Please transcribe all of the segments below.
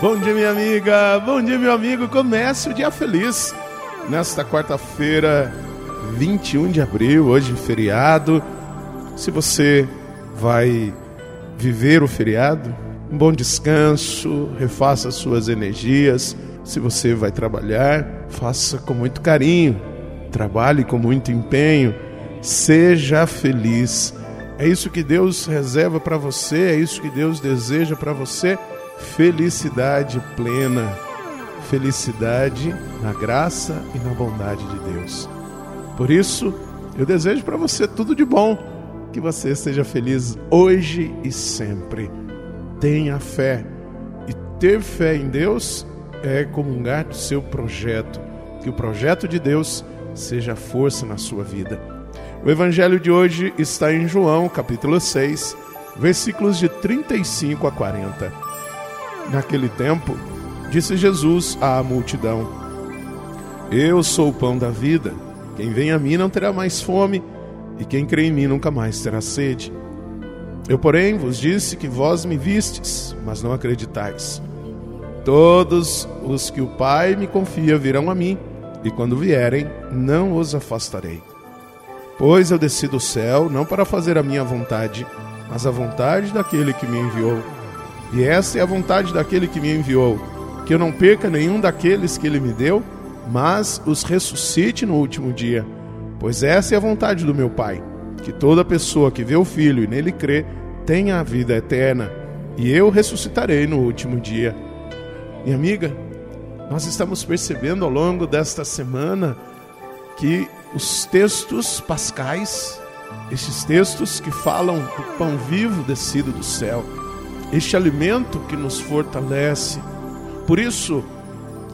Bom dia, minha amiga. Bom dia, meu amigo. Comece o dia feliz. Nesta quarta-feira, 21 de abril, hoje feriado. Se você vai viver o feriado, um bom descanso, refaça suas energias. Se você vai trabalhar, faça com muito carinho, trabalhe com muito empenho, seja feliz. É isso que Deus reserva para você, é isso que Deus deseja para você felicidade plena, felicidade na graça e na bondade de Deus. Por isso, eu desejo para você tudo de bom, que você seja feliz hoje e sempre. Tenha fé. E ter fé em Deus é comungar do seu projeto. Que o projeto de Deus seja força na sua vida. O evangelho de hoje está em João, capítulo 6, versículos de 35 a 40. Naquele tempo, disse Jesus à multidão: Eu sou o pão da vida. Quem vem a mim não terá mais fome, e quem crê em mim nunca mais terá sede. Eu, porém, vos disse que vós me vistes, mas não acreditais. Todos os que o Pai me confia virão a mim, e quando vierem, não os afastarei. Pois eu desci do céu não para fazer a minha vontade, mas a vontade daquele que me enviou. E essa é a vontade daquele que me enviou, que eu não perca nenhum daqueles que ele me deu, mas os ressuscite no último dia. Pois essa é a vontade do meu Pai, que toda pessoa que vê o Filho e nele crê tenha a vida eterna, e eu ressuscitarei no último dia. Minha amiga, nós estamos percebendo ao longo desta semana que os textos pascais, estes textos que falam do pão vivo descido do céu, este alimento que nos fortalece. Por isso,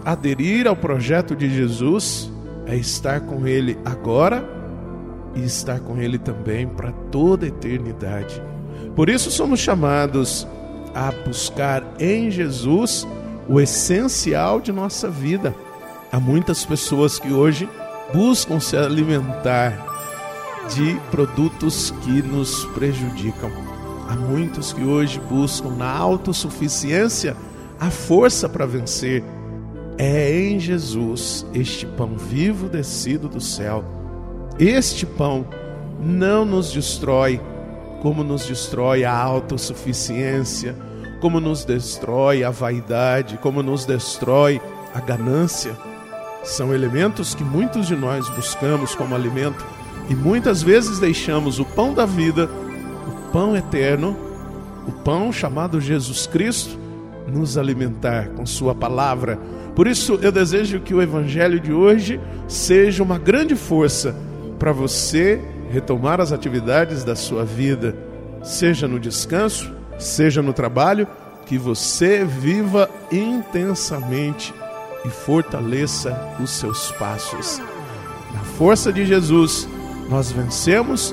aderir ao projeto de Jesus é estar com Ele agora e estar com Ele também para toda a eternidade. Por isso, somos chamados a buscar em Jesus o essencial de nossa vida. Há muitas pessoas que hoje buscam se alimentar de produtos que nos prejudicam. Há muitos que hoje buscam na autossuficiência a força para vencer. É em Jesus, este pão vivo descido do céu. Este pão não nos destrói como nos destrói a autossuficiência, como nos destrói a vaidade, como nos destrói a ganância. São elementos que muitos de nós buscamos como alimento e muitas vezes deixamos o pão da vida pão eterno, o pão chamado Jesus Cristo, nos alimentar com Sua palavra. Por isso, eu desejo que o Evangelho de hoje seja uma grande força para você retomar as atividades da sua vida, seja no descanso, seja no trabalho, que você viva intensamente e fortaleça os seus passos. Na força de Jesus, nós vencemos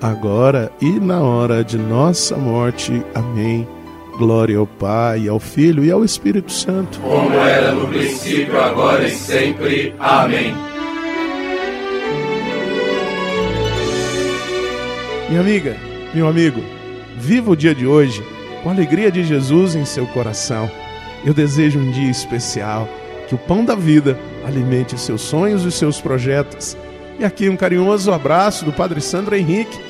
agora e na hora de nossa morte. Amém. Glória ao Pai, ao Filho e ao Espírito Santo. Como era no princípio, agora e sempre. Amém. Minha amiga, meu amigo, viva o dia de hoje com a alegria de Jesus em seu coração. Eu desejo um dia especial, que o pão da vida alimente seus sonhos e seus projetos. E aqui um carinhoso abraço do Padre Sandro Henrique